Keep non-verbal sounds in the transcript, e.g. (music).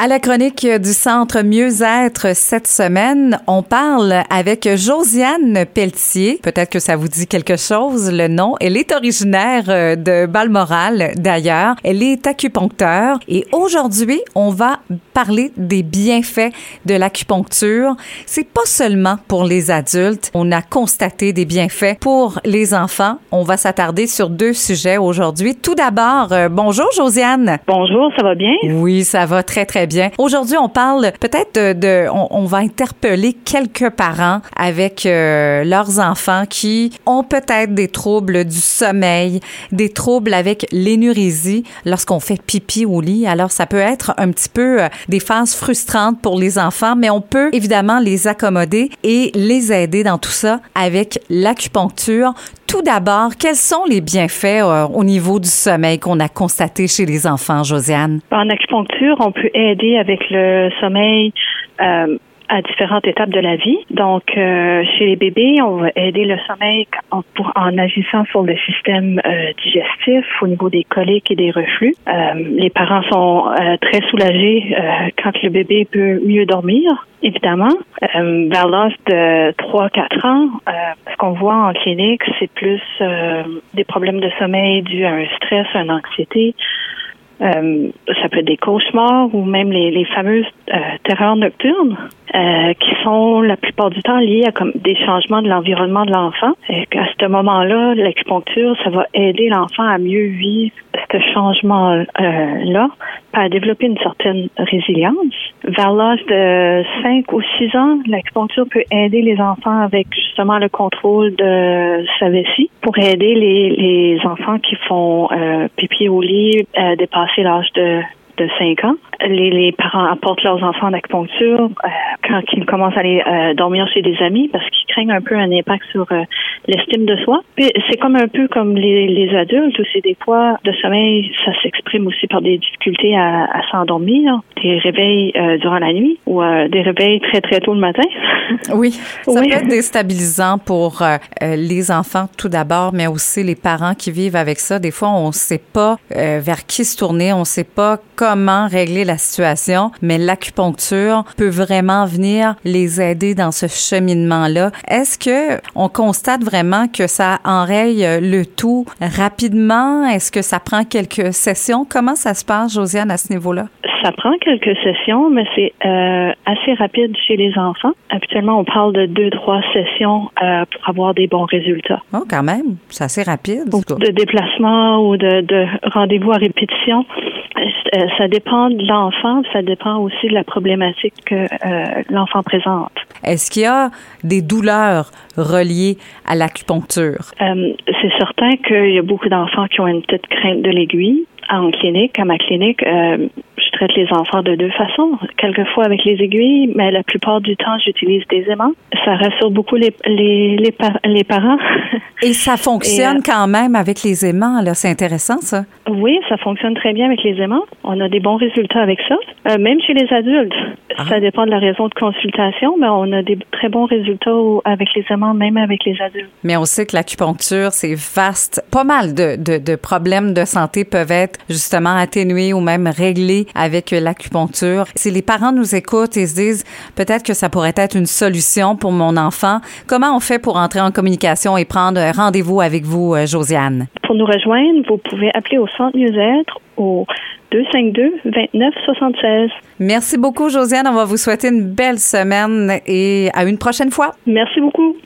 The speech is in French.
À la chronique du Centre Mieux-être cette semaine, on parle avec Josiane Pelletier. Peut-être que ça vous dit quelque chose, le nom. Elle est originaire euh, de Balmoral, d'ailleurs. Elle est acupuncteur et aujourd'hui, on va parler des bienfaits de l'acupuncture. C'est pas seulement pour les adultes. On a constaté des bienfaits pour les enfants. On va s'attarder sur deux sujets aujourd'hui. Tout d'abord, euh, bonjour Josiane. Bonjour, ça va bien? Oui, ça va très, très bien. Aujourd'hui, on parle peut-être de, on, va interpeller quelques parents avec euh, leurs enfants qui ont peut-être des troubles du sommeil, des troubles avec l'énurésie lorsqu'on fait pipi au lit. Alors, ça peut être un petit peu euh, des phases frustrantes pour les enfants, mais on peut évidemment les accommoder et les aider dans tout ça avec l'acupuncture. Tout d'abord, quels sont les bienfaits euh, au niveau du sommeil qu'on a constaté chez les enfants, Josiane? En acupuncture, on peut aider avec le sommeil euh, à différentes étapes de la vie. Donc, euh, chez les bébés, on va aider le sommeil en, pour, en agissant sur le système euh, digestif au niveau des coliques et des reflux. Euh, les parents sont très soulagés quand le bébé peut mieux dormir, évidemment. vers l'âge de 3-4 ans, ce qu'on voit en clinique, c'est plus des problèmes de sommeil dus à un stress, à une anxiété. Euh, ça peut être des cauchemars ou même les, les fameuses euh, terreurs nocturnes euh, qui sont la plupart du temps liées à comme des changements de l'environnement de l'enfant. Et à ce moment-là, l'acupuncture, ça va aider l'enfant à mieux vivre ce changement-là, à développer une certaine résilience. Vers l'âge de 5 ou 6 ans, l'acupuncture peut aider les enfants avec justement le contrôle de sa vessie pour aider les, les enfants qui font euh, pipi au lit à dépasser l'âge de de 5 ans. Les, les parents apportent leurs enfants en acupuncture euh, quand ils commencent à aller euh, dormir chez des amis parce qu'ils craignent un peu un impact sur euh, l'estime de soi. C'est comme un peu comme les, les adultes aussi des fois le sommeil ça s'exprime aussi par des difficultés à, à s'endormir, des réveils durant la nuit ou des réveils très très tôt le matin. (laughs) Oui, ça peut être déstabilisant pour les enfants tout d'abord, mais aussi les parents qui vivent avec ça. Des fois, on ne sait pas vers qui se tourner, on ne sait pas comment régler la situation, mais l'acupuncture peut vraiment venir les aider dans ce cheminement-là. Est-ce que on constate vraiment que ça enraye le tout rapidement? Est-ce que ça prend quelques sessions? Comment ça se passe, Josiane, à ce niveau-là? Ça prend quelques sessions, mais c'est euh, assez rapide chez les enfants. Habituellement, on parle de deux, trois sessions euh, pour avoir des bons résultats. Oh, quand même, c'est assez rapide. de déplacement ou de, de rendez-vous à répétition. Euh, ça dépend de l'enfant, ça dépend aussi de la problématique que l'enfant présente. Est-ce qu'il y a des douleurs reliées à l'acupuncture? C'est certain qu'il y a beaucoup d'enfants qui ont une petite crainte de l'aiguille. En clinique, à ma clinique, traite les enfants de deux façons. Quelquefois avec les aiguilles, mais la plupart du temps, j'utilise des aimants. Ça rassure beaucoup les, les, les, les parents. (laughs) Et ça fonctionne quand même avec les aimants, là. C'est intéressant, ça. Oui, ça fonctionne très bien avec les aimants. On a des bons résultats avec ça. Euh, même chez les adultes. Ah. Ça dépend de la raison de consultation, mais on a des très bons résultats avec les aimants, même avec les adultes. Mais on sait que l'acupuncture, c'est vaste. Pas mal de, de, de problèmes de santé peuvent être justement atténués ou même réglés avec l'acupuncture. Si les parents nous écoutent et se disent peut-être que ça pourrait être une solution pour mon enfant, comment on fait pour entrer en communication et prendre rendez-vous avec vous, euh, Josiane? Pour nous rejoindre, vous pouvez appeler au Centre Mieux-être au 252-2976. Merci beaucoup, Josiane. On va vous souhaiter une belle semaine et à une prochaine fois. Merci beaucoup.